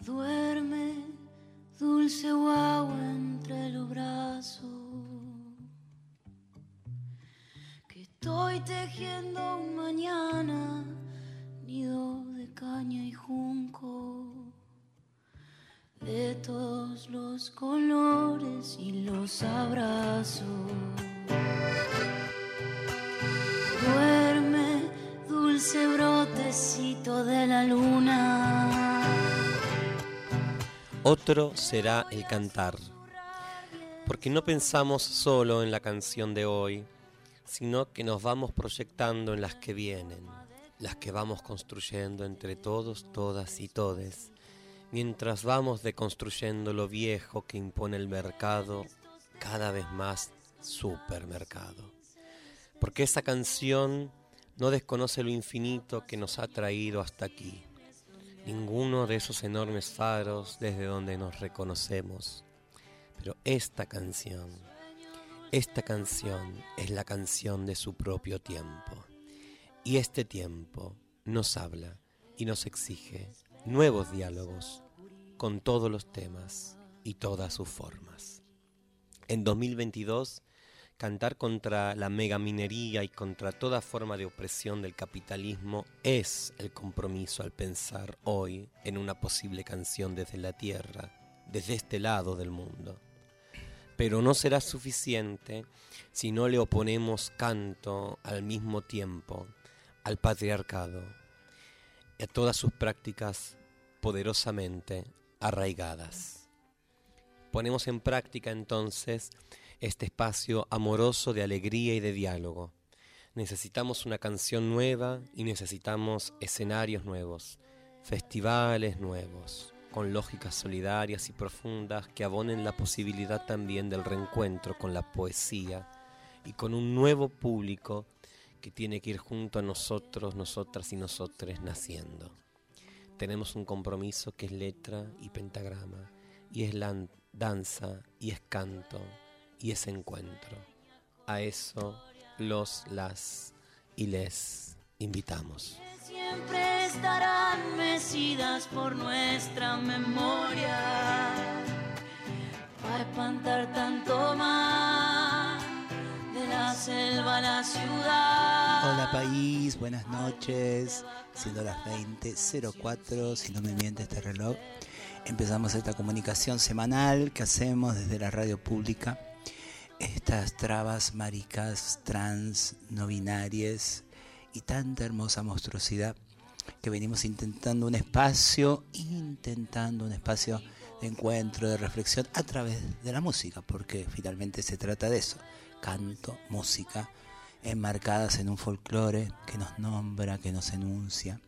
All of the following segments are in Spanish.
Duerme, dulce guagua entre los brazos. Que estoy tejiendo Otro será el cantar, porque no pensamos solo en la canción de hoy, sino que nos vamos proyectando en las que vienen, las que vamos construyendo entre todos, todas y todes, mientras vamos deconstruyendo lo viejo que impone el mercado, cada vez más supermercado. Porque esa canción no desconoce lo infinito que nos ha traído hasta aquí ninguno de esos enormes faros desde donde nos reconocemos. Pero esta canción, esta canción es la canción de su propio tiempo. Y este tiempo nos habla y nos exige nuevos diálogos con todos los temas y todas sus formas. En 2022 Cantar contra la megaminería y contra toda forma de opresión del capitalismo es el compromiso al pensar hoy en una posible canción desde la tierra, desde este lado del mundo. Pero no será suficiente si no le oponemos canto al mismo tiempo al patriarcado y a todas sus prácticas poderosamente arraigadas. Ponemos en práctica entonces este espacio amoroso de alegría y de diálogo. Necesitamos una canción nueva y necesitamos escenarios nuevos, festivales nuevos, con lógicas solidarias y profundas que abonen la posibilidad también del reencuentro con la poesía y con un nuevo público que tiene que ir junto a nosotros, nosotras y nosotres naciendo. Tenemos un compromiso que es letra y pentagrama, y es danza y es canto y ese encuentro. A eso los, las y les invitamos. Siempre estarán mecidas por nuestra memoria para espantar tanto más de la selva a la ciudad. Hola país, buenas noches. Siendo las 20.04, si no me miente este reloj, empezamos esta comunicación semanal que hacemos desde la radio pública estas trabas maricas, trans, no binarias y tanta hermosa monstruosidad que venimos intentando un espacio, intentando un espacio de encuentro, de reflexión a través de la música, porque finalmente se trata de eso, canto, música, enmarcadas en un folclore que nos nombra, que nos enuncia,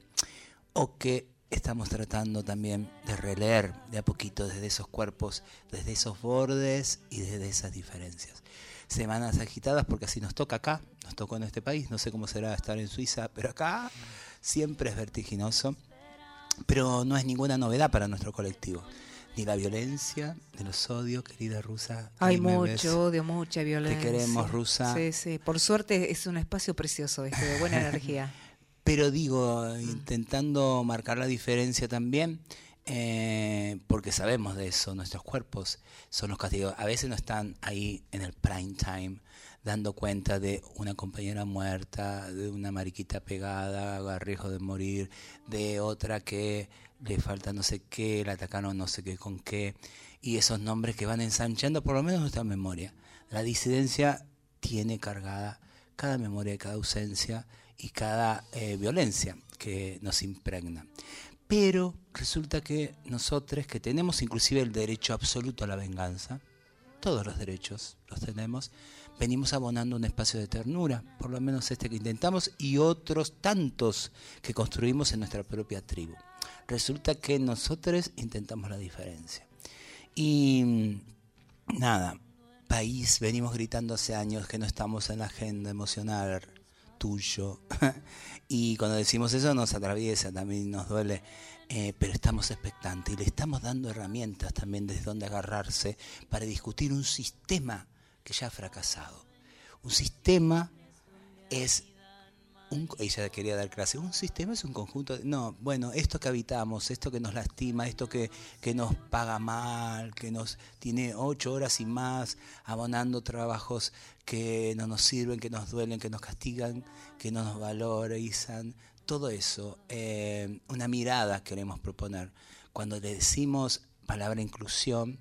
o que estamos tratando también de releer de a poquito desde esos cuerpos, desde esos bordes y desde esas diferencias. Semanas agitadas porque así nos toca acá, nos tocó en este país, no sé cómo será estar en Suiza, pero acá siempre es vertiginoso, pero no es ninguna novedad para nuestro colectivo. Ni la violencia, ni los odios, querida Rusa. Hay mucho odio, mucha violencia. Te queremos, Rusa. Sí, sí. Por suerte es un espacio precioso este, de buena energía. Pero digo, intentando marcar la diferencia también, eh, porque sabemos de eso, nuestros cuerpos son los castigos. A veces no están ahí en el prime time dando cuenta de una compañera muerta, de una mariquita pegada, a riesgo de morir, de otra que le falta no sé qué, la atacaron no sé qué con qué, y esos nombres que van ensanchando por lo menos nuestra memoria. La disidencia tiene cargada cada memoria, cada ausencia y cada eh, violencia que nos impregna. Pero resulta que nosotros, que tenemos inclusive el derecho absoluto a la venganza, todos los derechos los tenemos, venimos abonando un espacio de ternura, por lo menos este que intentamos, y otros tantos que construimos en nuestra propia tribu. Resulta que nosotros intentamos la diferencia. Y nada, país, venimos gritando hace años que no estamos en la agenda emocional tuyo. y cuando decimos eso nos atraviesa, también nos duele, eh, pero estamos expectantes y le estamos dando herramientas también desde donde agarrarse para discutir un sistema que ya ha fracasado. Un sistema es un, ella quería dar clase, un sistema es un conjunto, de, no, bueno, esto que habitamos, esto que nos lastima, esto que, que nos paga mal, que nos tiene ocho horas y más abonando trabajos que no nos sirven, que nos duelen, que nos castigan, que no nos valorizan, todo eso, eh, una mirada queremos proponer. Cuando le decimos palabra inclusión,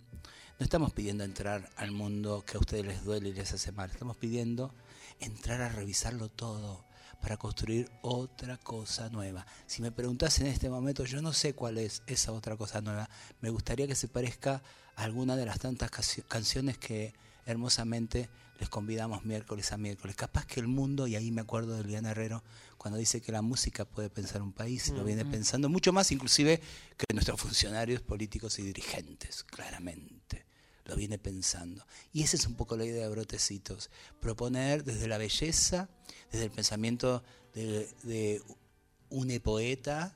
no estamos pidiendo entrar al mundo que a ustedes les duele y les hace mal, estamos pidiendo entrar a revisarlo todo para construir otra cosa nueva. Si me preguntas en este momento, yo no sé cuál es esa otra cosa nueva. Me gustaría que se parezca a alguna de las tantas canciones que hermosamente les convidamos miércoles a miércoles. Capaz que el mundo, y ahí me acuerdo de Liana Herrero, cuando dice que la música puede pensar un país, lo viene pensando mucho más inclusive que nuestros funcionarios políticos y dirigentes, claramente lo viene pensando. Y esa es un poco la idea de Brotecitos, proponer desde la belleza, desde el pensamiento de, un poeta,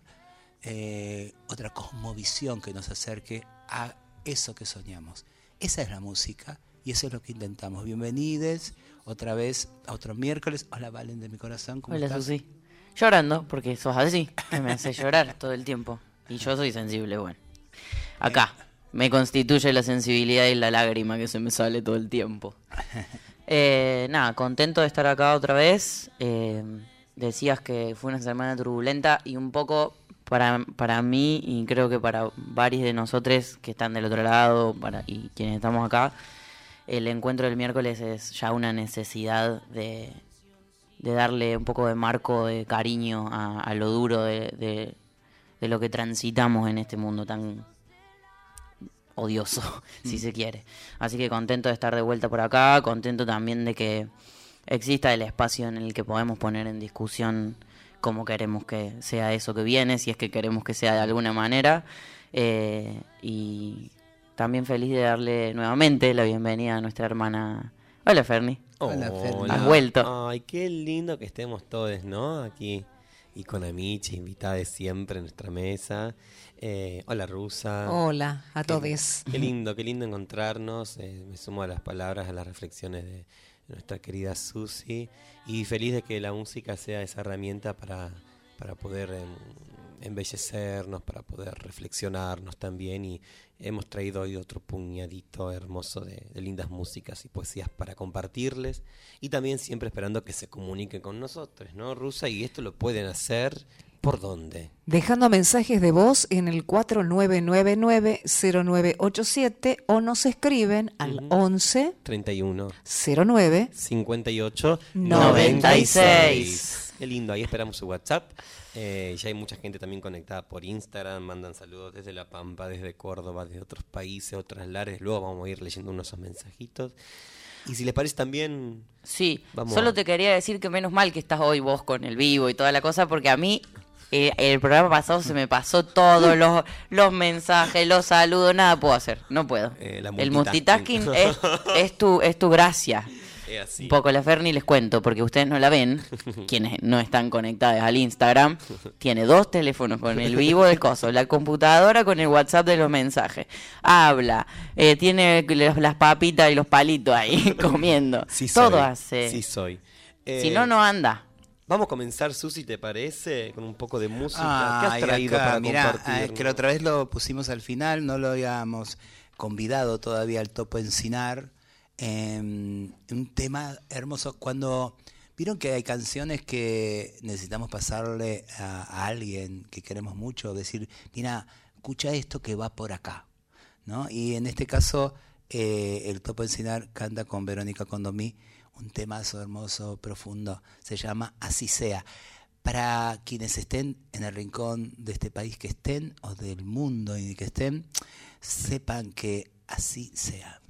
eh, otra cosmovisión que nos acerque a eso que soñamos. Esa es la música y eso es lo que intentamos. Bienvenidos otra vez a otro miércoles. Hola Valen de mi corazón. ¿cómo Hola Susi. Llorando, porque sos así, me hace llorar todo el tiempo. Y yo soy sensible, bueno. Acá me constituye la sensibilidad y la lágrima que se me sale todo el tiempo. Eh, nada, contento de estar acá otra vez. Eh, decías que fue una semana turbulenta y un poco para, para mí y creo que para varios de nosotros que están del otro lado para, y quienes estamos acá, el encuentro del miércoles es ya una necesidad de, de darle un poco de marco de cariño a, lo duro de, de lo que transitamos en este mundo tan odioso, si mm. se quiere. Así que contento de estar de vuelta por acá, contento también de que exista el espacio en el que podemos poner en discusión cómo queremos que sea eso que viene, si es que queremos que sea de alguna manera. Eh, y también feliz de darle nuevamente la bienvenida a nuestra hermana. Hola, Ferni. Hola, Ferni. Has vuelto. Ay, qué lindo que estemos todos, ¿no? Aquí y con Amichi, invitada de siempre en nuestra mesa. Eh, hola Rusa. Hola a todos. Qué lindo, qué lindo encontrarnos. Eh, me sumo a las palabras, a las reflexiones de nuestra querida Susi. Y feliz de que la música sea esa herramienta para, para poder em, embellecernos, para poder reflexionarnos también. Y hemos traído hoy otro puñadito hermoso de, de lindas músicas y poesías para compartirles. Y también siempre esperando que se comuniquen con nosotros, ¿no, Rusa? Y esto lo pueden hacer ¿Por dónde? Dejando mensajes de voz en el 4999-0987 o nos escriben al 11 31 09 58 96. Qué lindo, ahí esperamos su WhatsApp. Eh, ya hay mucha gente también conectada por Instagram, mandan saludos desde La Pampa, desde Córdoba, de otros países, otras lares. Luego vamos a ir leyendo unos mensajitos. Y si les parece también... Sí, solo te quería decir que menos mal que estás hoy vos con el vivo y toda la cosa, porque a mí eh, el programa pasado se me pasó todo, los, los mensajes, los saludos, nada puedo hacer, no puedo. Eh, el multitasking es, tu, es tu gracia. Un poco la Ferni les cuento, porque ustedes no la ven, quienes no están conectados al Instagram, tiene dos teléfonos con el vivo del coso, la computadora con el WhatsApp de los mensajes, habla, eh, tiene las papitas y los palitos ahí comiendo, todo hace. Sí soy. si no, no anda. Vamos a comenzar, Susi, ¿te parece? Con un poco de música. ¿Qué has traído para compartir? Ah, que la otra vez lo pusimos al final, no lo habíamos convidado todavía al Topo Encinar. Em, un tema hermoso. Cuando vieron que hay canciones que necesitamos pasarle a, alguien que queremos mucho, decir, mira, escucha esto que va por acá. ¿no? Y en este caso, eh, el Topo Encinar canta con Verónica Condomí un temazo hermoso, profundo, se llama Así sea. Para quienes estén en el rincón de este país que estén, o del mundo y que estén, sepan que así sea.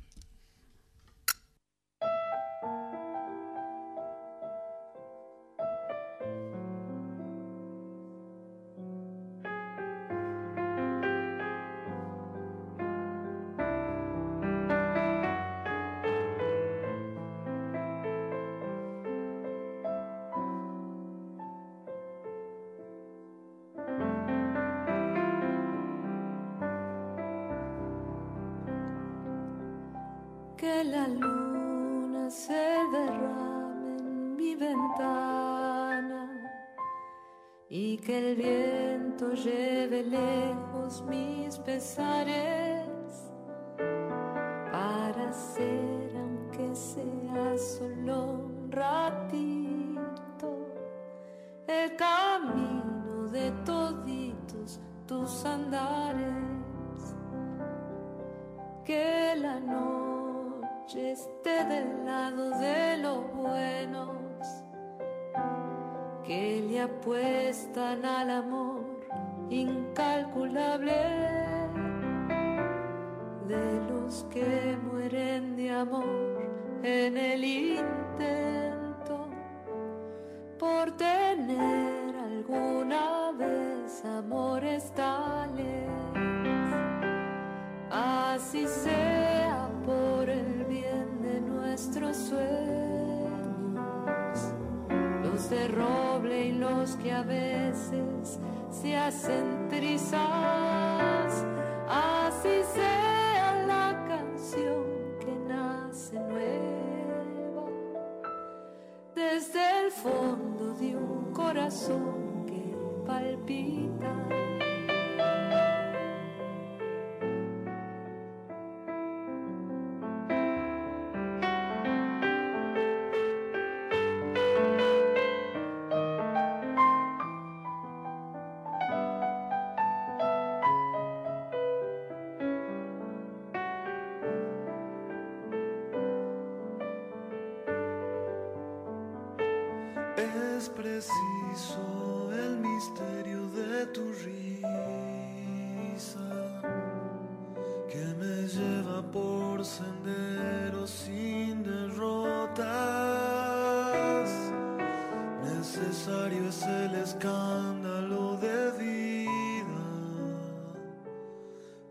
Palpita. Preciso senderos sin derrotas. Necesario es el escándalo de vida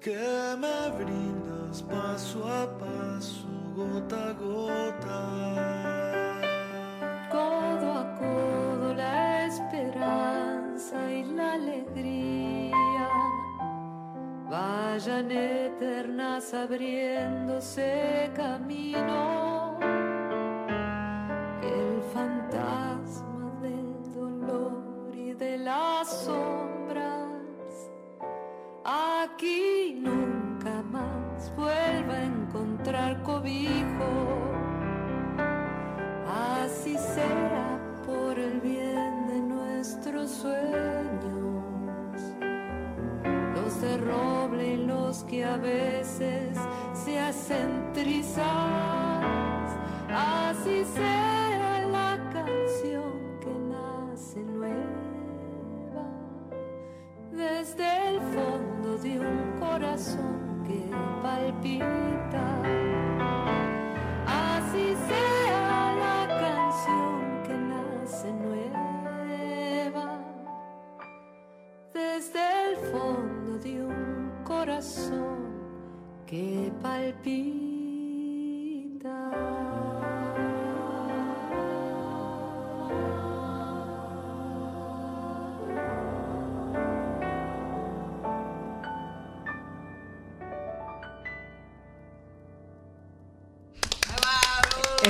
que me brindas vayan eternas abriéndose camino Así sea la canción que nace nueva. Desde el fondo de un corazón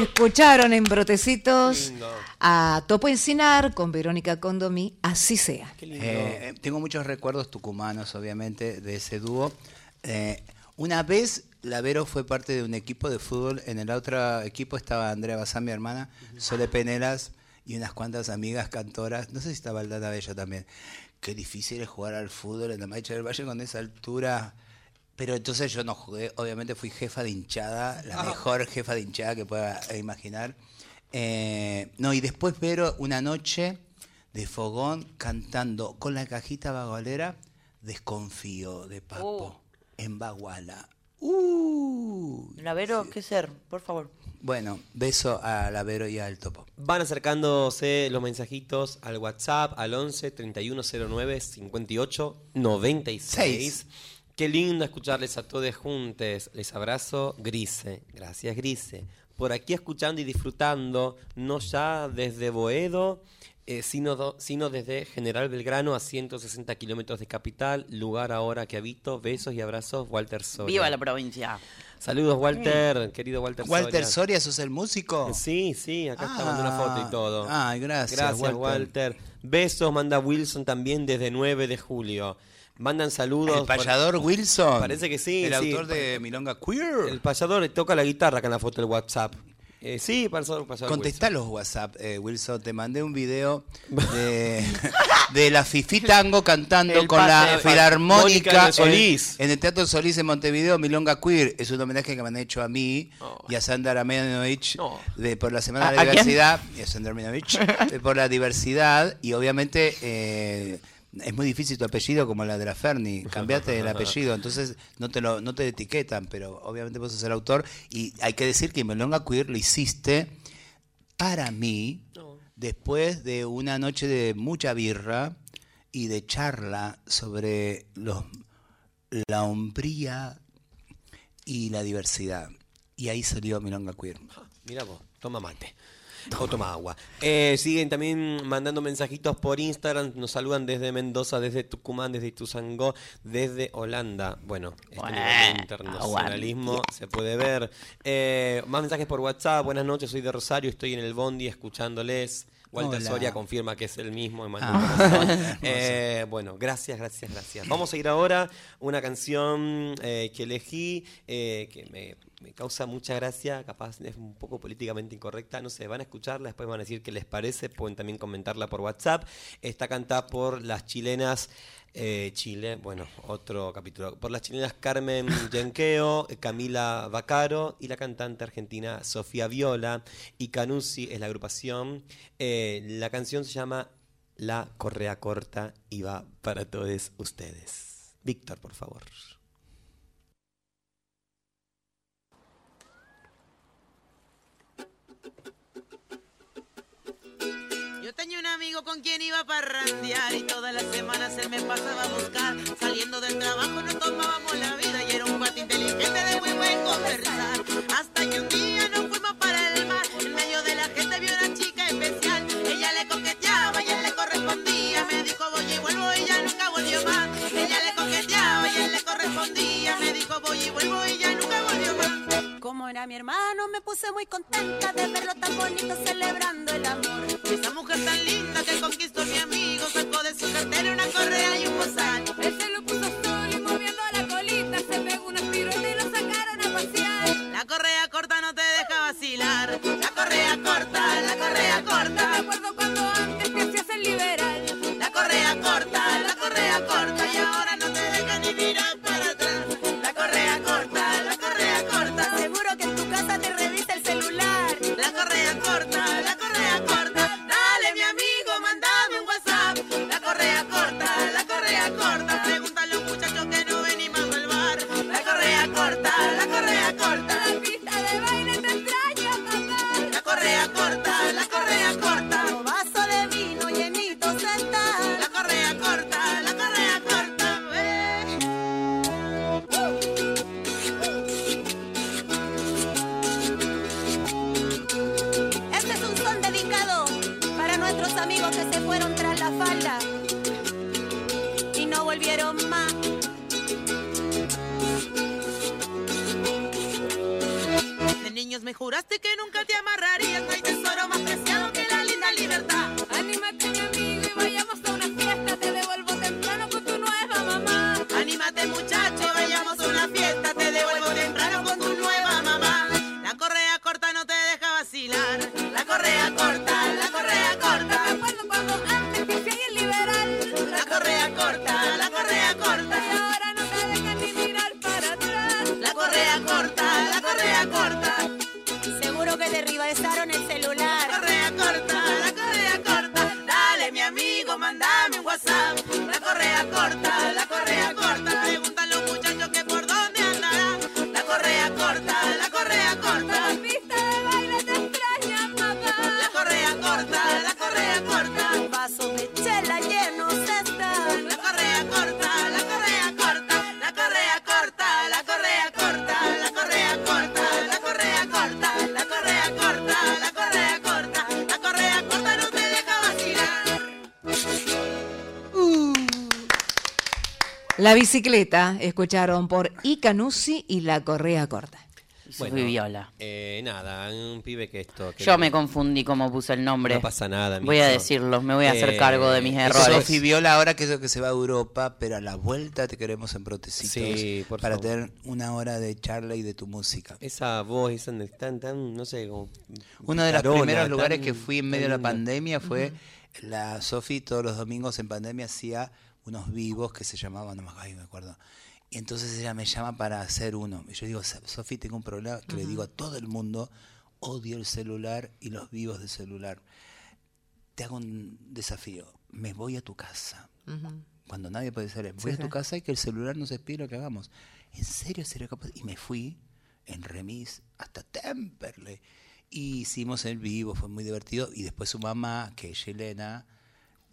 Escucharon en Brotecitos a Topo Encinar con Verónica Condomí, así sea. Qué lindo. Eh, tengo muchos recuerdos tucumanos, obviamente, de ese dúo. Eh, una vez la Vero fue parte de un equipo de fútbol. En el otro equipo estaba Andrea Bazán, mi hermana, Sole Penelas y unas cuantas amigas cantoras. No sé si estaba Aldana Bella también. Qué difícil es jugar al fútbol en la Maicha del Valle con esa altura. Pero entonces yo no jugué, obviamente fui jefa de hinchada, la mejor jefa de hinchada que pueda imaginar. Eh, no, y después Vero una noche de fogón cantando con la cajita bagualera Desconfío de Papo Oh. en Baguala. Uh, La Vero, ¿qué ser? Por favor. bueno, beso a la Vero y al Topo. Van acercándose los mensajitos al WhatsApp al 11 3109 58 96. Seis. Qué lindo escucharles a todos juntos. Les abrazo, Grise. Gracias, Grise. Por aquí escuchando y disfrutando, no ya desde Boedo, eh, sino, do- sino desde General Belgrano a 160 kilómetros de capital, lugar ahora que habito. Besos y abrazos, Walter Soria. Viva la provincia. Saludos, Walter, querido Walter, Walter Soria. Soria, ¿sos el músico? Sí, sí, acá está mandando una foto y todo. Ay, gracias, Gracias, Walter. Walter. Besos, manda Wilson también desde 9 de julio. Mandan saludos. ¿El payador Wilson? Parece que sí, ¿El sí. autor de Milonga Queer? El payador toca la guitarra acá en la foto del WhatsApp. Eh, sí, payador, payador Contestá los WhatsApp, eh, Wilson. Te mandé un video de, de la Fifi Tango cantando El con la de Filarmónica Solís. En, en el Teatro Solís en Montevideo, Milonga Queer. Es un homenaje que me han hecho a mí Oh. y a Sandra Armenovich No. de, por la Semana ¿A- de la a? Diversidad. Y a Sandra Armenovich eh, por la diversidad. Y obviamente. eh, es muy difícil tu apellido como la de la Ferni, cambiate el apellido, entonces no te lo no te etiquetan, pero obviamente vos sos el autor y hay que decir que Milonga Queer lo hiciste para mí, después de una noche de mucha birra y de charla sobre los, la hombría y la diversidad. Y ahí salió Milonga Queer. Mira vos, toma mate. O toma agua. Eh, siguen también mandando mensajitos por Instagram. Nos saludan desde Mendoza, desde Tucumán, desde Ituzangó, desde Holanda. Bueno, este Bueno, nivel de internacionalismo aguante. se puede ver. Eh, más mensajes por WhatsApp. Buenas noches, soy de Rosario, estoy en el Bondi escuchándoles. Walter Hola. Soria confirma que es el mismo. Ah. Eh, bueno, gracias, gracias, gracias. Vamos a ir ahora una canción eh, que elegí, eh, que me, me causa mucha gracia, capaz es un poco políticamente incorrecta, no sé, van a escucharla, después van a decir qué les parece, pueden también comentarla por WhatsApp. Está cantada por las chilenas. eh, Chile, bueno, otro capítulo. Por las chilenas Carmen Yenqueo, Camila Bacaro y la cantante argentina Sofía Viola. Y Canusi es la agrupación. Eh, la canción se llama la correa corta y va para todos ustedes. Víctor, por favor. Con quien iba a parrandear y todas las semanas él me pasaba a buscar. Saliendo del trabajo nos tomábamos la vida y era un cuate inteligente de muy buen conversar. Hasta que un día nos fuimos para el mar, en medio de la gente vio una chica especial. Ella le coqueteaba y él le correspondía. Me dijo voy y vuelvo y ya nunca volvió más. Ella le coqueteaba y él le correspondía. Me dijo voy y vuelvo y ya. Era mi hermano, me puse muy contenta de verlo tan bonito celebrando el amor. Esa mujer tan linda que conquistó mi amigo sacó de su cartera una correa y un bozal. Él se lo puso me juraste que nunca te amarrarías. La bicicleta, escucharon por Icanusi y la correa corta. Sofi Viola. eh, nada, un pibe que esto. que- Yo me confundí cómo puse el nombre. No pasa nada. Voy a decirlo, me voy a hacer Eh, cargo de mis eso errores. Sofi Viola ahora que, que se va a Europa, pero a la vuelta te queremos en Protecitos Sí, por para favor. tener una hora de charla y de tu música. Esa voz, esa tan, tan, no sé, como. Uno de los primeros lugares tan- que fui en tan medio de la pandemia fue la Sofi todos los domingos en pandemia hacía unos vivos que se llamaban, no me ay, me acuerdo. Y entonces ella me llama para hacer uno. Y yo digo, Sofi, tengo un problema que le digo a todo el mundo, odio el celular y los vivos de celular. Te hago un desafío, me voy a tu casa. Cuando nadie puede ser, voy Sí, a tu sí. casa y que el celular nos espíe lo que hagamos. ¿En serio sería capaz? Y me fui en remis hasta Temperley. Y hicimos el vivo, fue muy divertido. Y después su mamá, que es Yelena,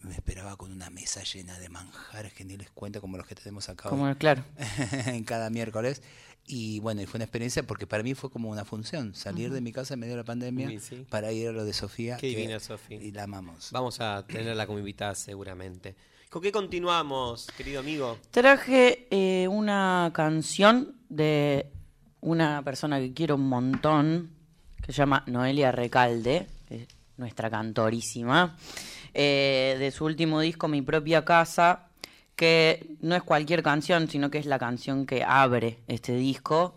me esperaba con una mesa llena de manjares que ni les cuento, como los que tenemos acá hoy, Como, claro. en cada miércoles. Y bueno, y fue una experiencia porque para mí fue como una función, salir de mi casa en medio de la pandemia Sí, sí. para ir a lo de Sofía. Qué que- divina Sofi. Y la amamos. Vamos a tenerla como invitada seguramente. ¿Con qué continuamos, querido amigo? Traje eh, una canción de una persona que quiero un montón, que se llama Noelia Recalde, que es nuestra cantorísima, eh, de su último disco, Mi propia casa, que no es cualquier canción, sino que es la canción que abre este disco,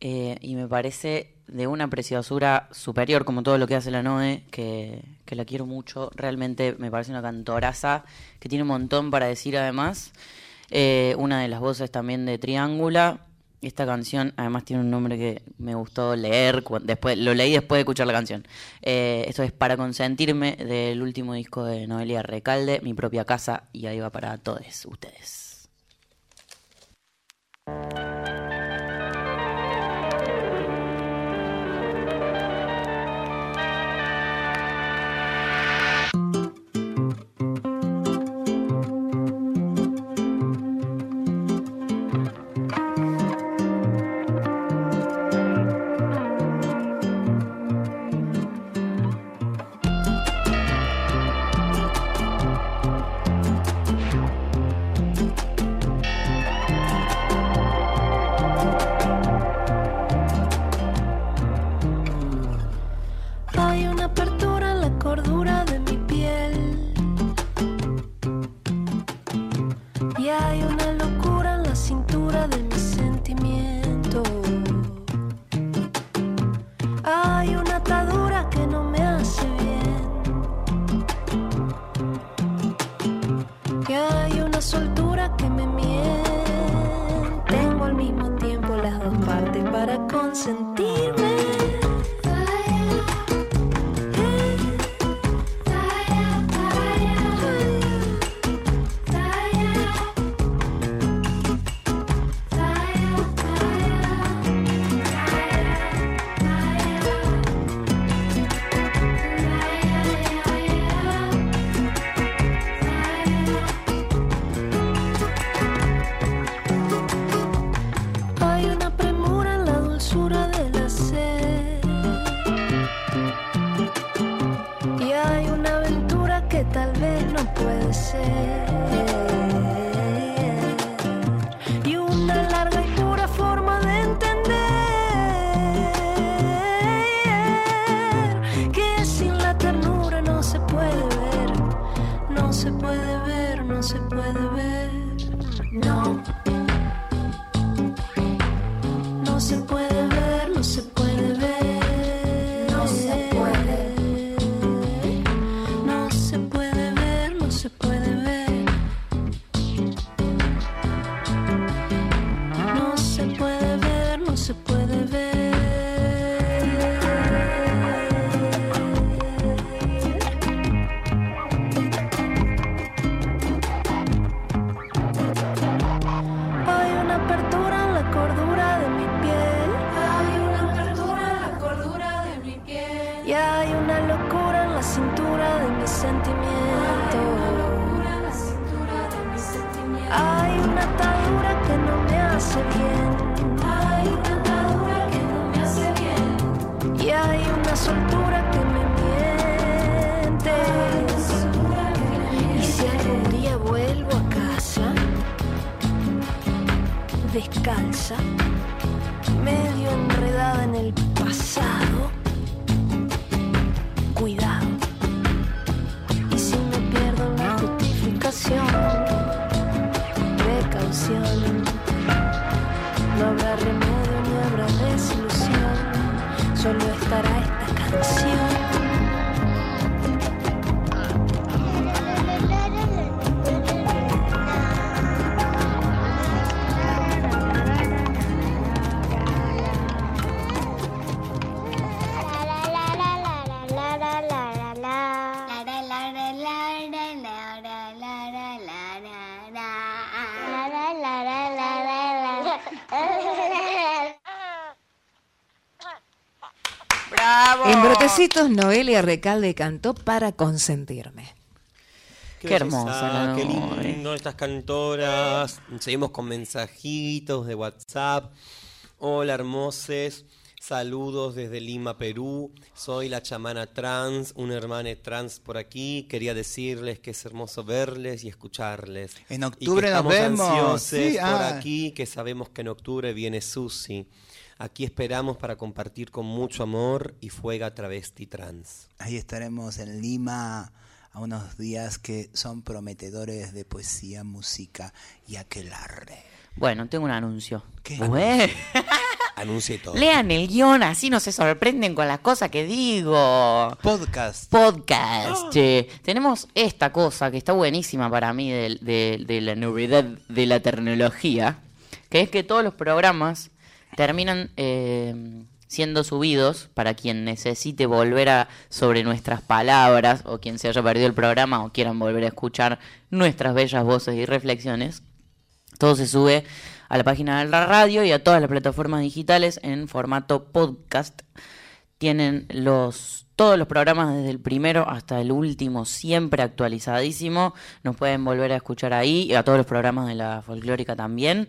eh, y me parece de una preciosura superior, como todo lo que hace la Noe, que, que la quiero mucho. Realmente me parece una cantoraza que tiene un montón para decir además. Eh, una de las voces también de Triángula. Esta canción además tiene un nombre que me gustó leer, después lo leí después de escuchar la canción. Eh, esto es Para Consentirme del último disco de Noelia Recalde, Mi propia casa, y ahí va para todos ustedes. Brotecitos, Noelia Recalde cantó para consentirme. Qué hermosa belleza, la Qué lindo estas cantoras. Seguimos con mensajitos de WhatsApp. Hola, hermoses. Saludos desde Lima, Perú. Soy la chamana trans, una hermana trans por aquí. Quería decirles que es hermoso verles y escucharles. En Y octubre que nos estamos vemos. ansiosos Sí, por ah. aquí, que sabemos que en octubre viene Susi. Aquí esperamos para compartir con mucho amor y fuega travesti trans. Ahí estaremos en Lima a unos días que son prometedores de poesía, música y aquelarre. Bueno, tengo un anuncio. ¿Qué? Bue- Anuncie todo. Lean el guion, así no se sorprenden con las cosas que digo. Podcast. Podcast. che. Tenemos esta cosa que está buenísima para mí de, de- de la novedad de la tecnología, que es que todos los programas terminan eh, siendo subidos para quien necesite volver a sobre nuestras palabras o quien se haya perdido el programa o quieran volver a escuchar nuestras bellas voces y reflexiones. Todo se sube a la página de la radio y a todas las plataformas digitales en formato podcast. Tienen los todos los programas desde el primero hasta el último, siempre actualizadísimo. Nos pueden volver a escuchar ahí y a todos los programas de la folclórica también.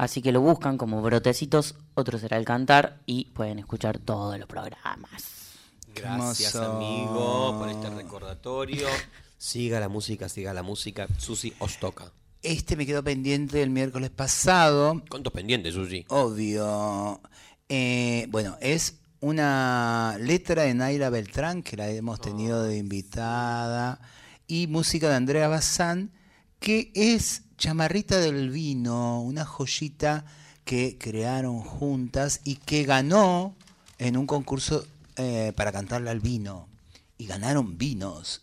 Así que lo buscan como brotecitos, otro será el cantar y pueden escuchar todos los programas. Gracias, amigo, por este recordatorio. Siga la música, siga la música. Susi os toca. Este me quedó pendiente el miércoles pasado. ¿Cuántos pendientes, Susi? Obvio. Eh, bueno, es una letra de Naira Beltrán, que la hemos tenido de invitada, y música de Andrea Bazán, que es Chamarrita del Vino, una joyita que crearon juntas y que ganó en un concurso eh, para cantarle al vino. Y ganaron vinos.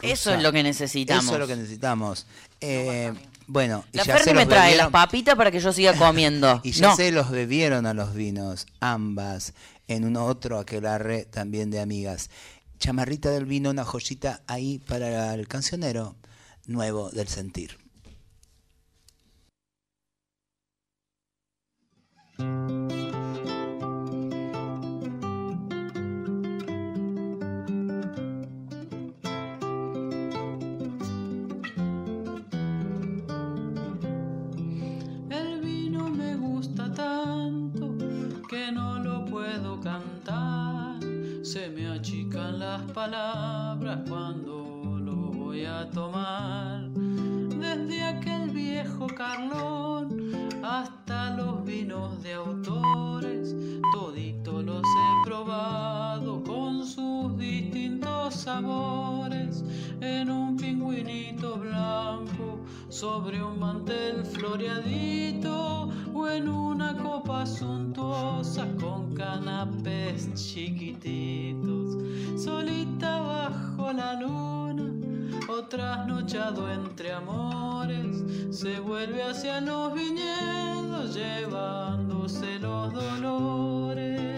Eso es lo que necesitamos. Eso es lo que necesitamos. Eh, bueno, y La ya Ferdi se me trae bebieron- las papitas para que yo siga comiendo. y ya no. se los bebieron a los vinos, ambas, en un otro aquelarre también de amigas. Chamarrita del vino, una joyita ahí para el cancionero nuevo del sentir. El vino me gusta tanto que no lo puedo cantar. Se me achican las palabras cuando lo voy a tomar. Desde aquel viejo Carlón los vinos de autores, todito los he probado con sus distintos sabores. En un pingüinito blanco, sobre un mantel floreadito o en una copa suntuosa con canapés chiquititos. Solita bajo la luna o trasnochado entre amores, se vuelve hacia los viñedos llevándose los dolores.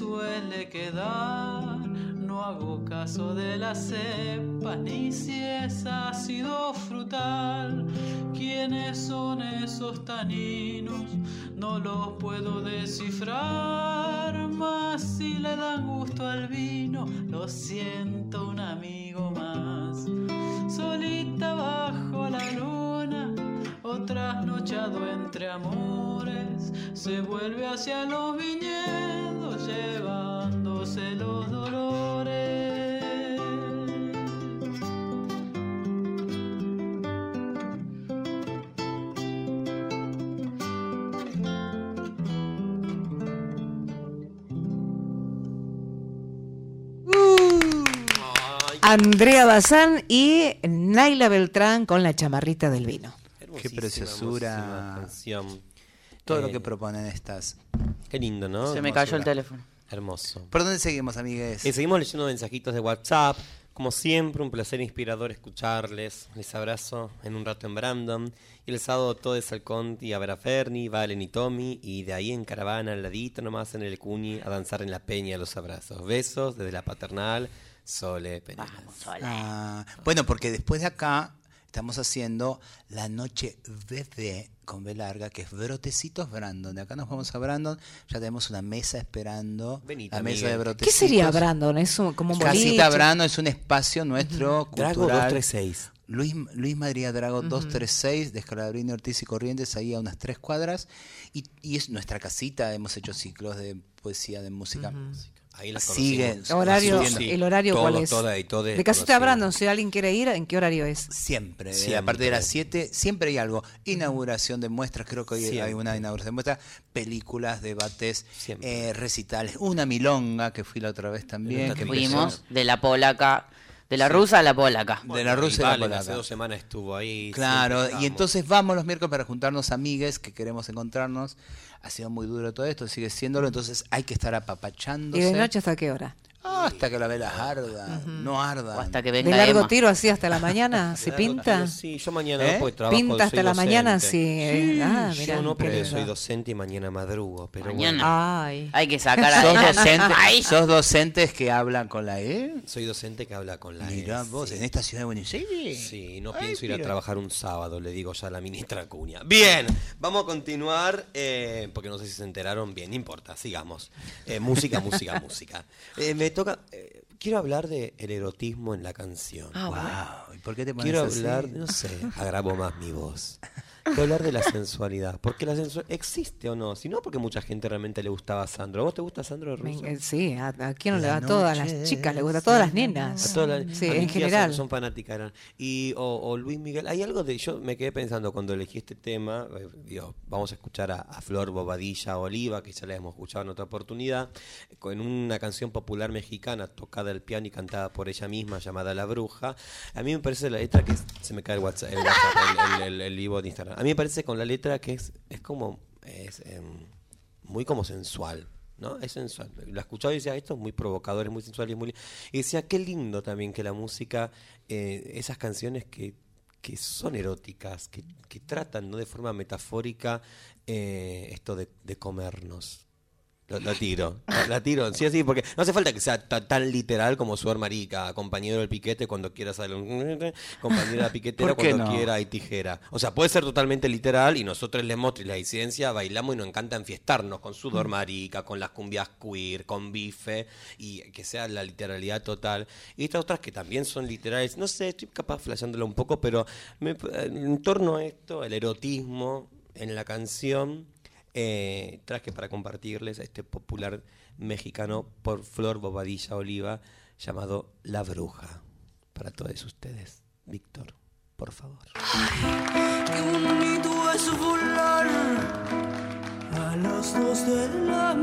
Suele quedar. No hago caso de la cepa, ni si es ácido frutal. ¿Quiénes son esos taninos? No los puedo descifrar, mas si le dan gusto al vino, lo siento un amigo más. Solita bajo la o trasnochado entre amores, se vuelve hacia los viñedos llevándose los dolores. Andrea Bazán y Naila Beltrán con la chamarrita del vino. Qué preciosura. canción. Todo lo Eh, que proponen estas. Qué lindo, ¿no? Se me cayó el teléfono. Hermoso. ¿Por dónde seguimos, amigues? Y seguimos leyendo mensajitos de WhatsApp. Como siempre, un placer inspirador escucharles. Les abrazo en un rato en Brandon. Y el sábado todo es al Conti, a ver a Ferni, Valen y Tommy. Y de ahí en caravana, al ladito nomás en el Cuni, a danzar en la peña los abrazos. Besos desde la paternal, Sole Pereira. Ah, bueno, porque después de acá estamos haciendo la noche bebé con B larga, que es Brotecitos Brandon. De acá nos vamos a Brandon, ya tenemos una mesa esperando. Venite, la mesa de ¿Qué Brotecitos. ¿Qué sería Brandon? Es un- como un Casita. Brandon es un espacio nuestro Drago cultural. 236. Luis, Luis María Drago 236, de Escalabrini Ortiz y Corrientes, ahí a unas tres cuadras. Y, y es nuestra casita, hemos hecho ciclos de poesía, de música. Ahí las Sigue. conocimos. Horario, Sí, el horario Todo, cuál es? toda y todes de Casita conocimos. Brandon, si alguien quiere ir, ¿en qué horario es? Siempre, Siempre. a partir de las 7, siempre hay algo. Inauguración de muestras, creo que hoy hay Siempre. una inauguración de muestras, películas, debates, eh, recitales. Una milonga que fui la otra vez también. Que Fuimos de la polaca, de la rusa a la polaca. de la Rusia y la polaca. hace dos semanas estuvo ahí. Claro, y entonces vamos los miércoles para juntarnos amigues que queremos encontrarnos. Ha sido muy duro todo esto, sigue siéndolo, entonces hay que estar ¿Y apapachándose. de noche hasta qué hora? Hasta que la vela arda, no arda. O hasta que ¿De venga largo Emma. tiro así hasta la mañana? ¿Se Claro, pinta? Sí, yo mañana ¿Eh? no, trabajo, ¿Pinta hasta soy la mañana? Sí. eh, ah, mirá, yo no, porque soy docente y mañana madrugo. Pero Mañana. Ay. Hay que sacar a ¿Sos, docente- Ay. sos docentes que hablan con la E? bueno, soy docente que habla con la Mirá E, vos, sí. en esta ciudad de Buenos Aires. Sí, no Ay, pienso ir a trabajar un sábado, le digo ya a la ministra Acuña. Bien, vamos a continuar, eh, porque no sé si se enteraron bien, no importa, sigamos. Eh, música, música, música. Eh, me toca, eh, quiero hablar del erotismo en la canción. Ah, Wow, ¿y por qué te pones Quiero así? hablar, no sé, agravo más mi voz. Quiero hablar de la sensualidad. Porque la sensualidad existe o no. Si no, porque mucha gente realmente le gustaba a Sandro. ¿A vos te gusta Sandro Russo? Sí, a, a quién no le va a todas las chicas, le gusta a todas las A nenas. todas las- Sí, a en general. Son, son fanáticas. eran. Y, o, o Luis Miguel. Hay algo de. Yo me quedé pensando cuando elegí este tema. eh, digo, vamos a escuchar a, a Flor Bobadilla Oliva, que ya la hemos escuchado en otra oportunidad. Con una canción popular mexicana tocada al piano y cantada por ella misma, llamada La Bruja. A mí me parece la letra que. se me cae el WhatsApp, el, WhatsApp, el- el- el vivo de Instagram. A mí me parece con la letra que es, es como. Es, em, muy como sensual. ¿no? Es sensual. La escuchaba y decía, esto es muy provocador, es muy sensual y muy... li-". Y decía, qué lindo también que la música, eh, esas canciones que, que son eróticas, que, que tratan ¿no? de forma metafórica eh, esto de comernos. Lo, lo tiro, la, tiro, sí, sí, porque no hace falta que sea ta- tan literal como Suar Marica, compañero del piquete cuando quiera salir un compañera piquetera ¿Por qué cuando no? quiera hay tijera. O sea, puede ser totalmente literal y nosotros leemos la disidencia, bailamos y nos encanta enfiestarnos con sudor marica, con las cumbias queer, con bife y que sea la literalidad total. Y estas otras que también son literales, no sé, estoy capaz flasheándolo un poco, pero me- en torno a esto, el erotismo en la canción eh, traje para compartirles a este popular mexicano por Flor Bobadilla Oliva llamado La Bruja. Para todos ustedes. Víctor, por favor. Qué bonito es volar a las dos de la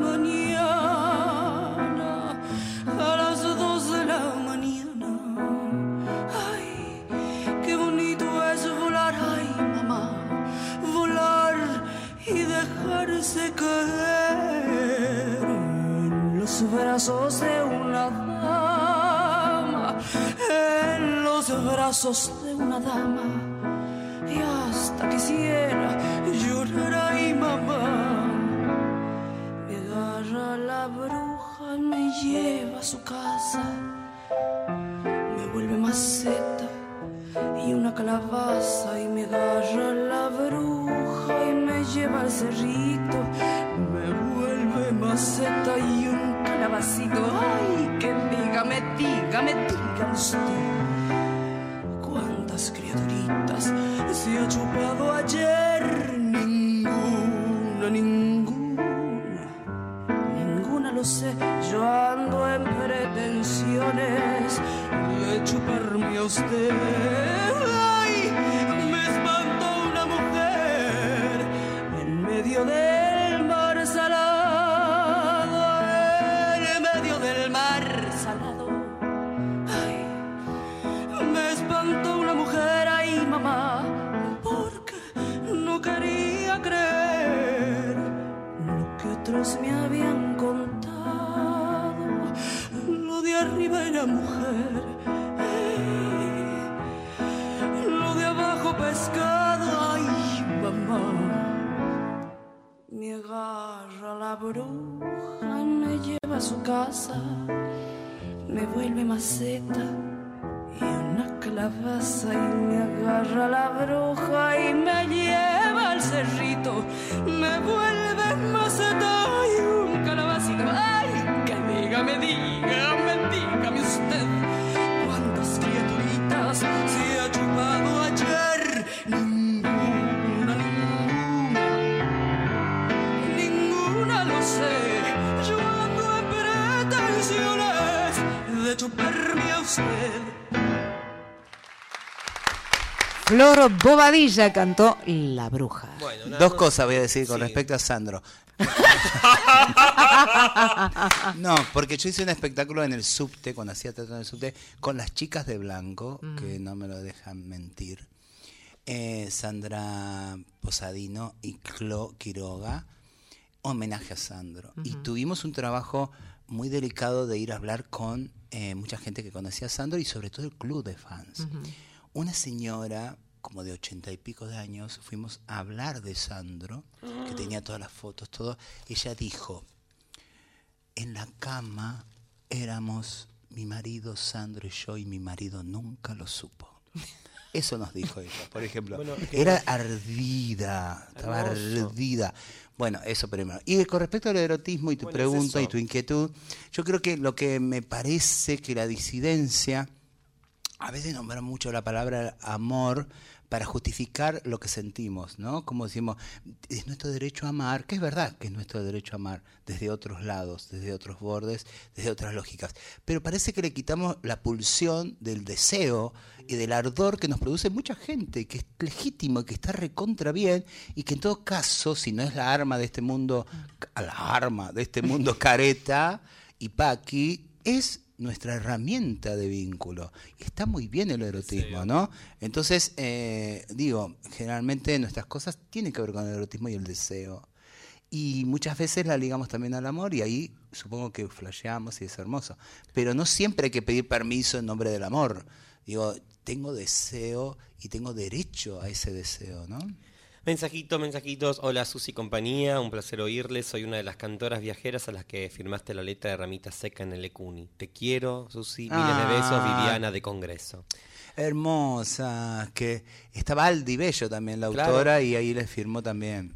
dejarse caer en los brazos de una dama, en los brazos de una dama. Y hasta quisiera llorar ay mamá. Me agarra la bruja me lleva a su casa. Vuelve maceta y una calabaza y me agarra la bruja. me lleva al cerrito. Me vuelve maceta y un calabacito. Ay, que dígame, dígame, dígame usted. ¿Cuántas criaturitas se ha chupado ayer? Ninguna, ninguna. Ninguna lo sé, yo ando en pretensiones de chuparme a usted. En Flor Bobadilla cantó La Bruja. Dos cosas voy a decir con respecto a Sandro. no, porque yo hice un espectáculo en el subte, cuando hacía teatro en el subte, con las chicas de blanco, que no me lo dejan mentir. Eh, Sandra Posadino y Clo Quiroga, homenaje a Sandro. Y tuvimos un trabajo muy delicado de ir a hablar con eh, mucha gente que conocía a Sandro y sobre todo el club de fans. Una señora, como de ochenta y pico de años, fuimos a hablar de Sandro, que tenía todas las fotos, todo. Ella dijo, en la cama éramos mi marido Sandro y yo y mi marido nunca lo supo. Eso nos dijo ella, por ejemplo. Bueno, es que- Era ardida, estaba Hermoso. ardida. Bueno, eso primero. Y con respecto al erotismo y tu Bueno, es pregunta y tu inquietud, yo creo que lo que me parece que la disidencia, a veces nombra mucho la palabra amor para justificar lo que sentimos, ¿no? Como decimos, es nuestro derecho a amar, que es verdad que es nuestro derecho a amar desde otros lados, desde otros bordes, desde otras lógicas. Pero parece que le quitamos la pulsión del deseo y del ardor que nos produce mucha gente, que es legítimo, que está recontra bien y que en todo caso, si no es la arma de este mundo, la arma de este mundo careta y paqui, es nuestra herramienta de vínculo. Y está muy bien el erotismo, ¿no? Entonces, eh, digo, generalmente nuestras cosas tienen que ver con el erotismo y el deseo. Y muchas veces la ligamos también al amor y ahí supongo que flasheamos y es hermoso. Pero no siempre hay que pedir permiso en nombre del amor. Digo, tengo deseo y tengo derecho a ese deseo, ¿no? Mensajitos, mensajitos. Hola Susi compañía, un placer oírles. Soy una de las cantoras viajeras a las que firmaste la letra de ramita seca en el Ecuni. Te quiero, Susi. Miles de besos, Ah. Viviana de Congreso. Hermosa, que estaba Aldi Bello también, la Claro. autora, y ahí le firmó también.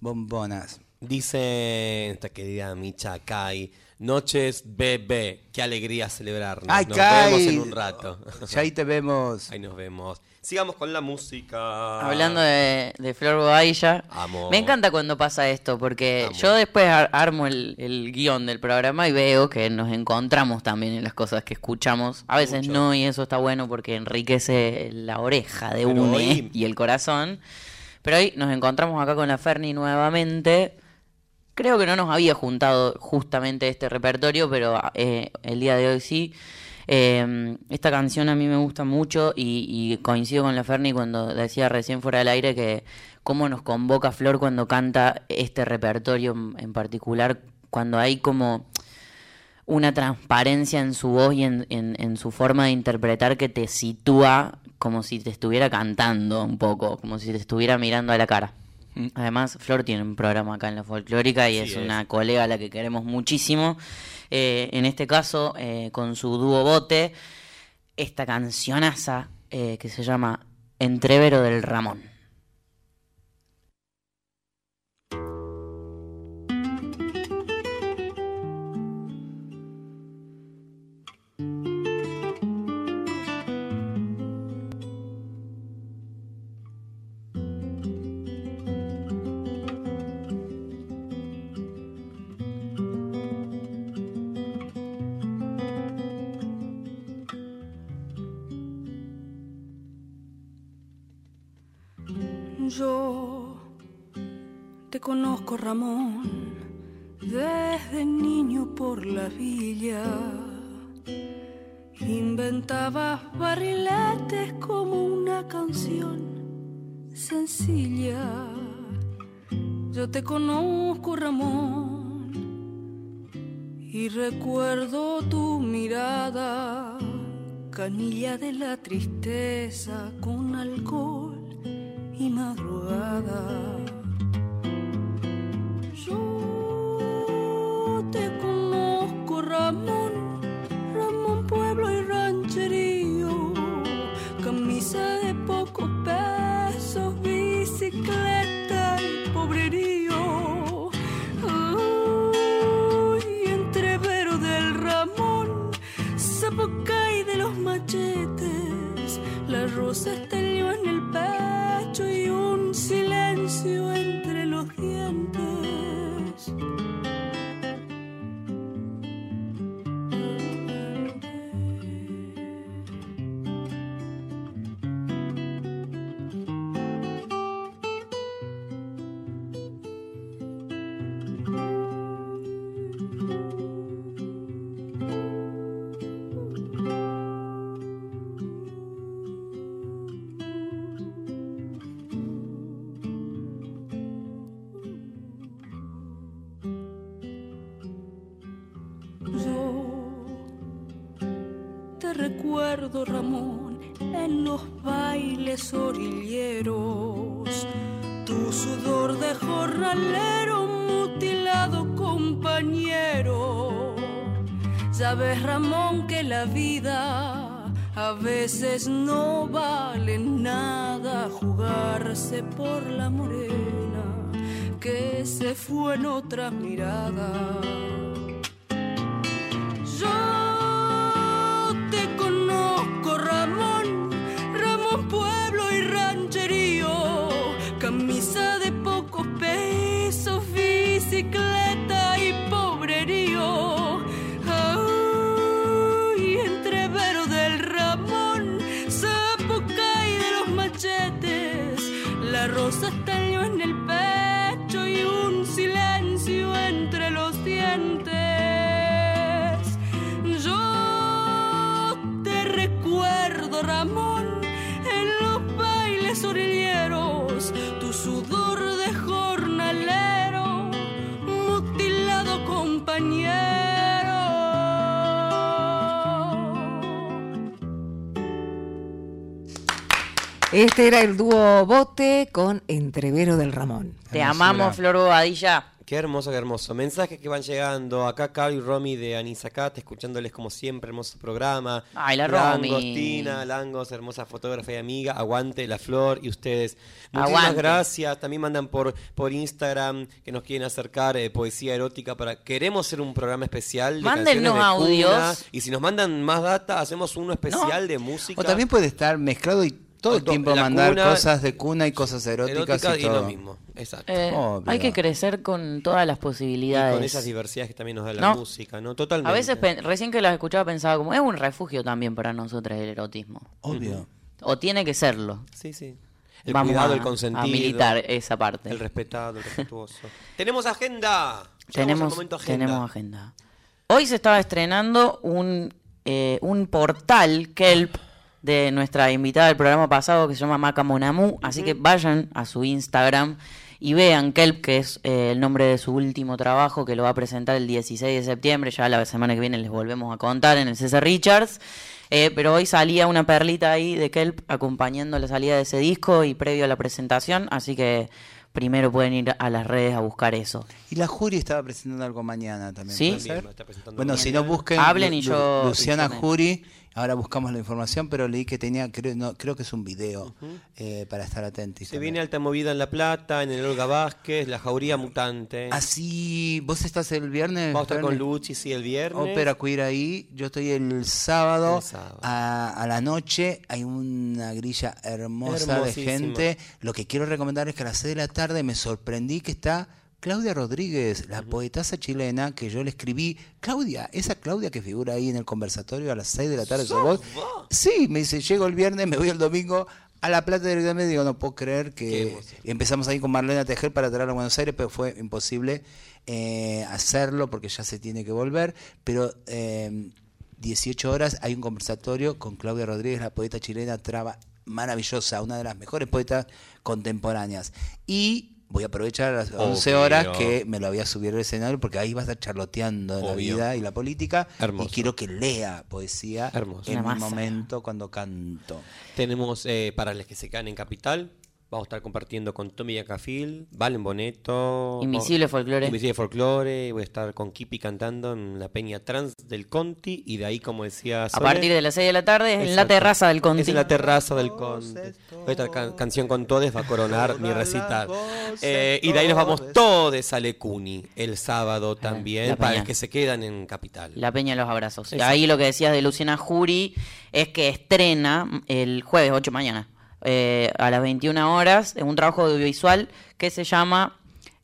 Bombonas. Dice esta querida Micha Kai. Noches bebé, qué alegría celebrarnos. Ay, nos Kai. vemos en un rato. Ya ahí te vemos. Ahí nos vemos. Sigamos con la música. Hablando de, de Flor Boailla, Amo. me encanta cuando pasa esto, porque Amo. yo después ar- armo el, el guion del programa y veo que nos encontramos también en las cosas que escuchamos. A veces Mucho. no, y eso está bueno porque enriquece la oreja de uno hoy- y el corazón. Pero hoy nos encontramos acá con la Ferni nuevamente. Creo que no nos había juntado justamente este repertorio, pero eh, el día de hoy sí. Eh, esta canción a mí me gusta mucho y, y coincido con la Ferni cuando decía recién fuera del aire que cómo nos convoca Flor cuando canta este repertorio en- particular, cuando hay como una transparencia en su voz y en, en- en su forma de interpretar que te sitúa como si te estuviera cantando un poco, como si te estuviera mirando a la cara. Además, Flor tiene un programa acá en la folclórica y es, es. una colega a la que queremos muchísimo. Eh, en este caso, eh, con su dúo bote. esta cancionaza eh, que se llama Entrevero del Ramón. Ramón, desde niño por la villa. Inventabas barriletes como una canción sencilla. Yo te conozco, Ramón, y recuerdo tu mirada, canilla de la tristeza con alcohol y madrugada. Recuerdo, Ramón, en los bailes orilleros, tu sudor de jornalero, mutilado compañero. Ya ves, Ramón, que la vida a veces no vale nada jugarse por la morena que se fue en otra mirada. Rosa estalló en el Este era el dúo Bote con Entrevero del Ramón. Te amamos, Flor Bobadilla. Qué hermoso, qué hermoso. Mensajes que van llegando. Acá Caro y Romy de Anisacate, escuchándoles como siempre, hermoso programa. Ay, la Romy. Langostina, Langos, hermosa fotógrafa y amiga. Aguante la Flor y ustedes. Muchísimas Aguante. gracias. También mandan por, por Instagram que nos quieren acercar eh, poesía erótica para. Queremos hacer un programa especial. De Mándennos canciones de cuna. audios. Y si nos mandan más data, hacemos uno especial de música. O también puede estar mezclado y todo el tiempo la mandar cuna, cosas de cuna y cosas eróticas erótica y y todo. lo mismo. Exacto. Eh, Obvio. hay que crecer con todas las Y posibilidades. con esas diversidades que también nos da la No. música, ¿no? Totalmente. A veces, recién que las escuchaba, pensaba como, es un refugio también para nosotras el erotismo. Obvio. O tiene que serlo. Sí, sí. El Vamos cuidado, a- el consentido. a militar esa parte. El respetado, el respetuoso. ¡Tenemos agenda! Tenemos, momento agenda. tenemos agenda. Hoy se estaba estrenando un, eh, un portal Kelp de nuestra invitada del programa pasado que se llama Maca Monamu. Así que vayan a su Instagram y vean Kelp, que es eh, el nombre de su último trabajo, que lo va a presentar el 16 de septiembre. Ya la semana que viene les volvemos a contar en el César Richards. Eh, pero hoy salía una perlita ahí de Kelp acompañando la salida de ese disco y previo a la presentación. Así que primero pueden ir a las redes a buscar eso. Y la Jury estaba presentando algo mañana también. ¿Sí? ¿puede ser? Está presentando Bueno, si no busquen Hablen y Lu- yo Luciana. Jury, Ahora buscamos la información, pero leí que tenía, creo, no, creo que es un video eh, para estar atentos. Se viene alta movida en La Plata, en el Olga Vázquez, la Jauría Mutante. Así, vos estás el viernes. Vamos a estar con? Luchi, sí, el viernes. Ópera Queer ahí. Yo estoy el sábado, El sábado. A, a la noche. Hay una grilla hermosa de gente. Lo que quiero recomendar es que a las 6 de la tarde me sorprendí que está Claudia Rodríguez, la poetasa chilena que yo le escribí. Claudia, esa Claudia que figura ahí en el conversatorio a las 6 de la tarde. ¿sos vos? Sí, me dice, llego el viernes, me voy el domingo. A La Plata directamente digo, no puedo creer que empezamos ahí con Marlena Tejer para traerla a Buenos Aires, pero fue imposible eh, hacerlo porque ya se tiene que volver. Pero eh, 18 horas hay un conversatorio con Claudia Rodríguez, la poeta chilena, traba maravillosa, una de las mejores poetas contemporáneas. Y voy a aprovechar las 11 Obvio. horas que me lo había subido al escenario porque ahí va a estar charloteando de la vida y la política. Hermoso. Y quiero que lea poesía Hermoso. en masa. momento cuando canto. Tenemos eh, para los que se quedan en Capital. Vamos a estar compartiendo con Tommy Yacafil, Valen Boneto. Invisible Folclore. Invisible Folklore. Voy a estar con Kipi cantando en la Peña Trans del Conti. Y de ahí, como decía A partir de las 6 de la tarde en la terraza del Conti. Es en la terraza del Conte. Voy a estar can- canción con todes, va a coronar mi recital. Eh, y de ahí nos vamos todos a Lecuni el sábado también, para los que se quedan en Capital. La Peña de los Abrazos. Y Exacto. ahí lo que decías de Luciana Jury es que estrena el jueves 8 mañana eh, a las 21 horas un trabajo audiovisual que se llama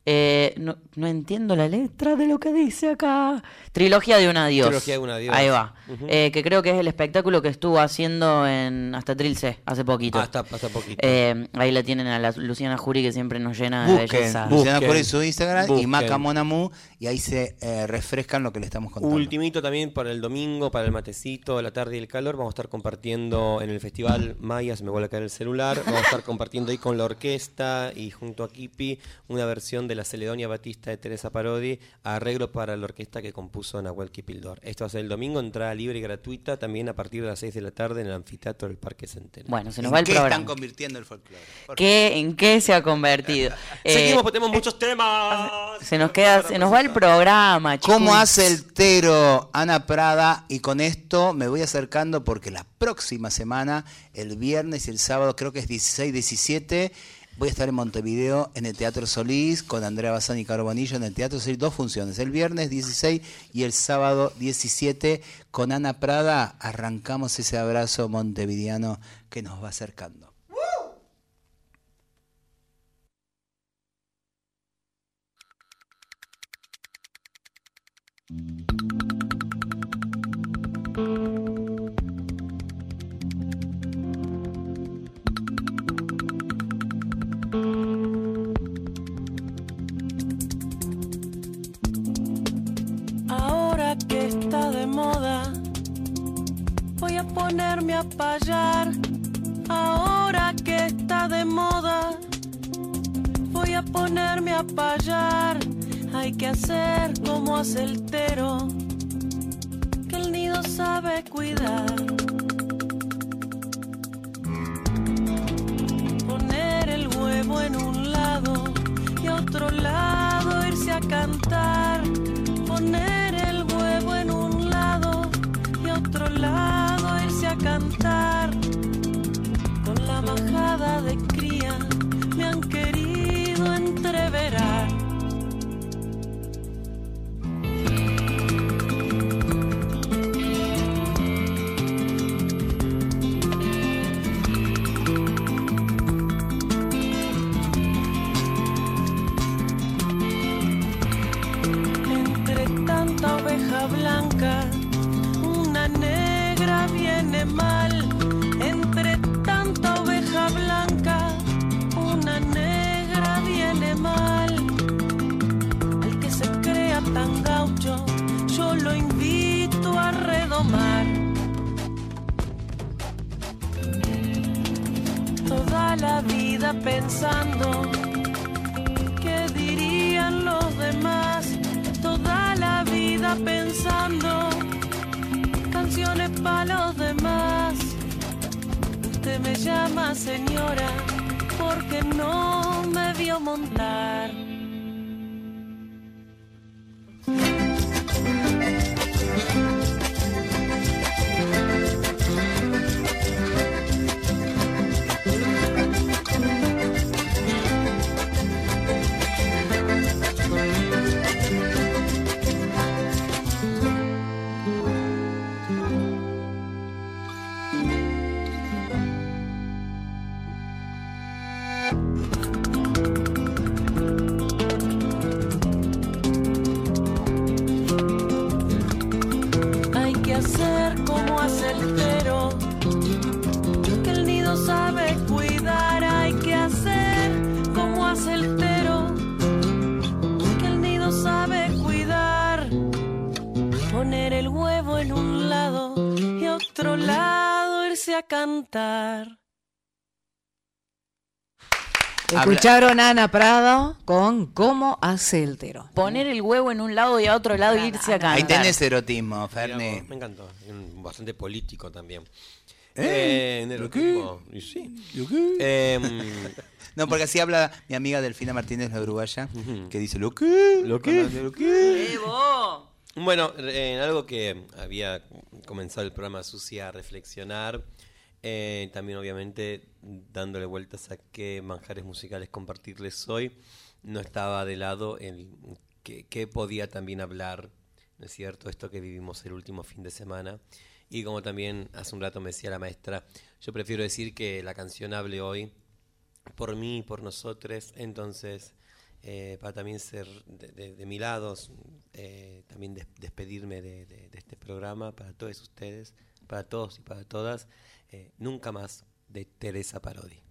eh, no, no entiendo la letra de lo que dice acá. Trilogía de un adiós. Trilogía de un adiós. Ahí va. Eh, que creo que es el espectáculo que estuvo haciendo en hasta Trilce hace poquito. Hasta, hasta poquito. Eh, ahí la tienen a la Luciana Jury que siempre nos llena de Busquen, belleza. Luciana. Juárez su Instagram y. Maca Monamu y ahí se eh, refrescan lo que le estamos contando. Ultimito también para el domingo, para el matecito, la tarde y el calor. Vamos a estar compartiendo en el festival Maya, se me vuelve a caer el celular. Vamos a estar compartiendo ahí con la orquesta y junto a Kipi una versión de la Celedonia Batista de Teresa Parodi, arreglo para la orquesta que compuso Nahuel Kipildor. Esto va a ser el domingo, entrada libre y gratuita, también a partir de las 6 de la tarde en el anfiteatro del Parque Centenario. Bueno, se nos ¿En va el qué programa. están convirtiendo el folclore? ¿Qué, ¿En qué se ha convertido? Eh, Seguimos porque tenemos muchos temas. Se nos queda, se nos va el programa, chicos. ¿Cómo hace el tero Ana Prada? Y con esto me voy acercando porque la próxima semana, el viernes y el sábado, creo que es 16, 17, voy a estar en Montevideo en el Teatro Solís con Andrea Bazán y Caro Bonillo en el Teatro Solís, dos funciones, el viernes 16 y el sábado 17 con Ana Prada. Arrancamos ese abrazo montevideano que nos va acercando. Que está de moda, voy a ponerme a payar. Ahora que está de moda, voy a ponerme a payar. Hay que hacer como hace el tero, que el nido sabe cuidar. Poner el huevo en un lado y a otro lado irse a cantar. Poner Con la majada de cría me han querido entreverar. Entre tanta oveja blanca, una negra viene mal. La vida pensando qué dirían los demás. Toda la vida pensando canciones para los demás. Usted me llama señora porque no me vio montar. A cantar. Escucharon a Ana Prado con ¿Cómo hace el tero? Poner el huevo en un lado y a otro lado y irse a cantar. Ahí tenés erotismo, Ferni. Me encantó. Bastante político también. ¿Eh? en ¿Lo erotismo, y sí. ¿Lo qué? Em, No, porque así habla mi amiga Delfina Martínez, la uruguaya, que dice, ¿lo qué? ¿Lo qué? ¿Lo qué? ¡Evo! Bueno, en algo que había comenzado el programa Susi a reflexionar, eh, también obviamente dándole vueltas a qué manjares musicales compartirles hoy, no estaba de lado el que, que podía también hablar, ¿no es cierto? Esto que vivimos el último fin de semana. Y como también hace un rato me decía la maestra, yo prefiero decir que la canción hable hoy por mí, por nosotros, entonces eh, para también ser de, de- de mi lado, eh, también des- despedirme de, de- este programa para todos ustedes, para todos y para todas, Nunca más de Teresa Parodi.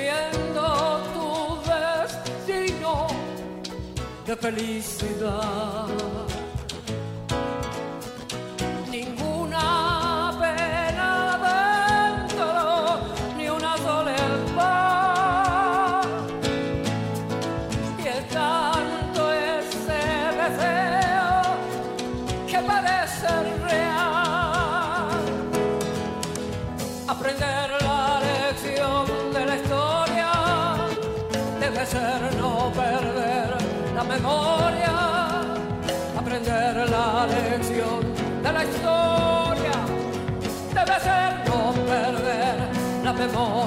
Cumpliendo tu destino de felicidad. before.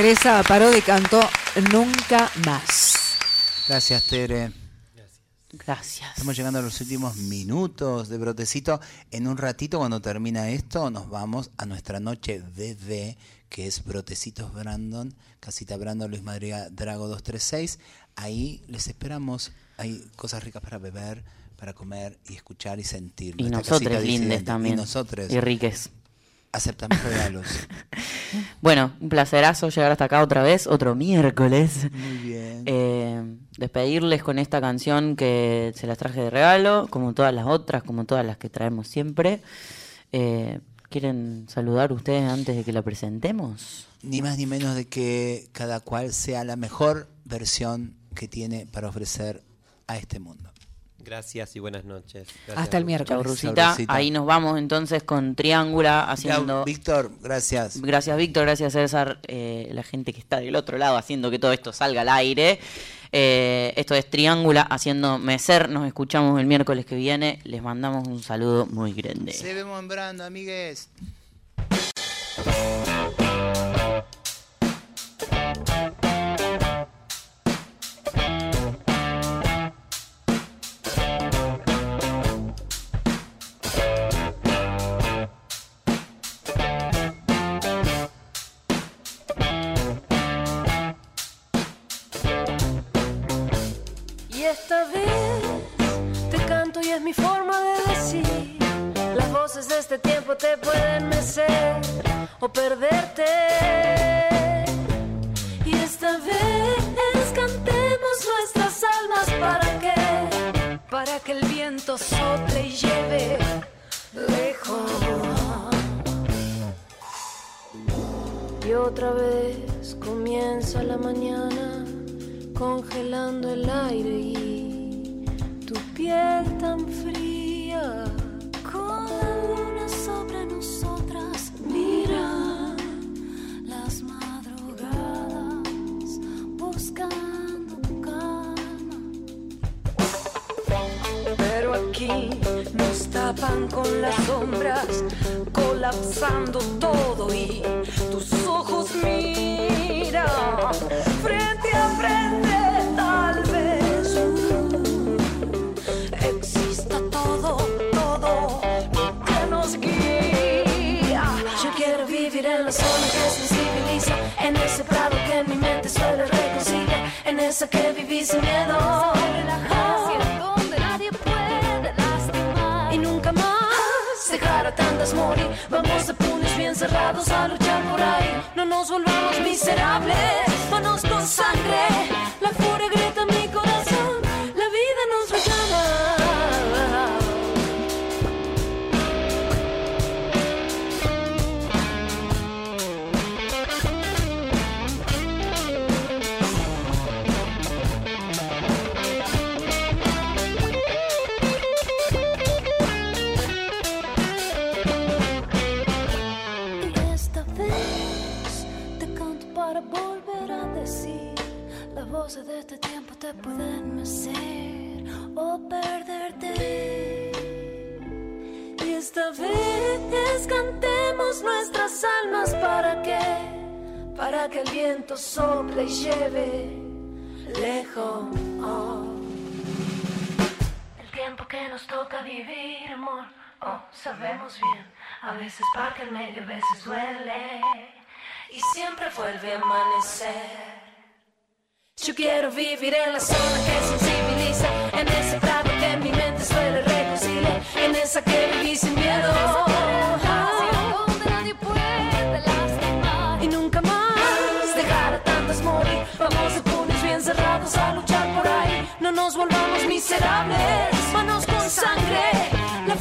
Teresa Parodi cantó Nunca Más. Gracias, Tere. Gracias. Estamos llegando a los últimos minutos de Brotecito. En un ratito, cuando termina esto, nos vamos a nuestra noche bebé que es Brotecitos Brandon, Casita Brandon, Luis Madriga, Drago 236. Ahí les esperamos. Hay cosas ricas para beber, para comer y escuchar y sentir. Y nosotros lindes también. Y nosotros. Y riques. Aceptamos regalos. Bueno, un placerazo llegar hasta acá otra vez, otro miércoles. Muy bien. Eh, despedirles con esta canción que se las traje de regalo, como todas las otras, como todas las que traemos siempre. Eh, ¿Quieren saludar ustedes antes de que la presentemos? Ni más ni menos de que cada cual sea la mejor versión que tiene para ofrecer a este mundo. Gracias y buenas noches. Gracias, Hasta el miércoles. Chau, Rusita. Rosita. Ahí nos vamos entonces con Triángula haciendo... Víctor, gracias. Gracias Víctor, gracias César, eh, la gente que está del otro lado haciendo que todo esto salga al aire. Eh, esto es Triángula haciendo Mecer, nos escuchamos el miércoles que viene, les mandamos un saludo muy grande. Se vemos en Brando, amigues. Este tiempo te pueden mecer o perderte. Y esta vez cantemos nuestras almas para que, para que el viento sople y lleve lejos. Y otra vez comienza la mañana congelando el aire y tu piel tan fría. Con las sombras, colapsando todo y tus ojos miran frente a frente, en ese prado que en mi mente suele reconciliar, en esa que viví sin miedo. donde nadie puede lastimar y nunca más dejar a tantas morir. Vamos de puños bien cerrados a luchar por ahí. No nos volvamos miserables, manos con sangre. La furia grita mi te pueden mecer o perderte Y esta vez cantemos nuestras almas para que Para que el viento sople y lleve lejos El tiempo que nos toca vivir, amor, oh, sabemos bien. A veces parte el medio, a veces duele. Y siempre vuelve a amanecer. Yo quiero vivir en la zona que sensibiliza, en ese prado que mi mente suele reconciliar, en esa que viví sin miedo. y nunca más dejar a tantas morir. Vamos de puños bien cerrados a luchar por ahí. No nos volvamos miserables, manos con sangre. La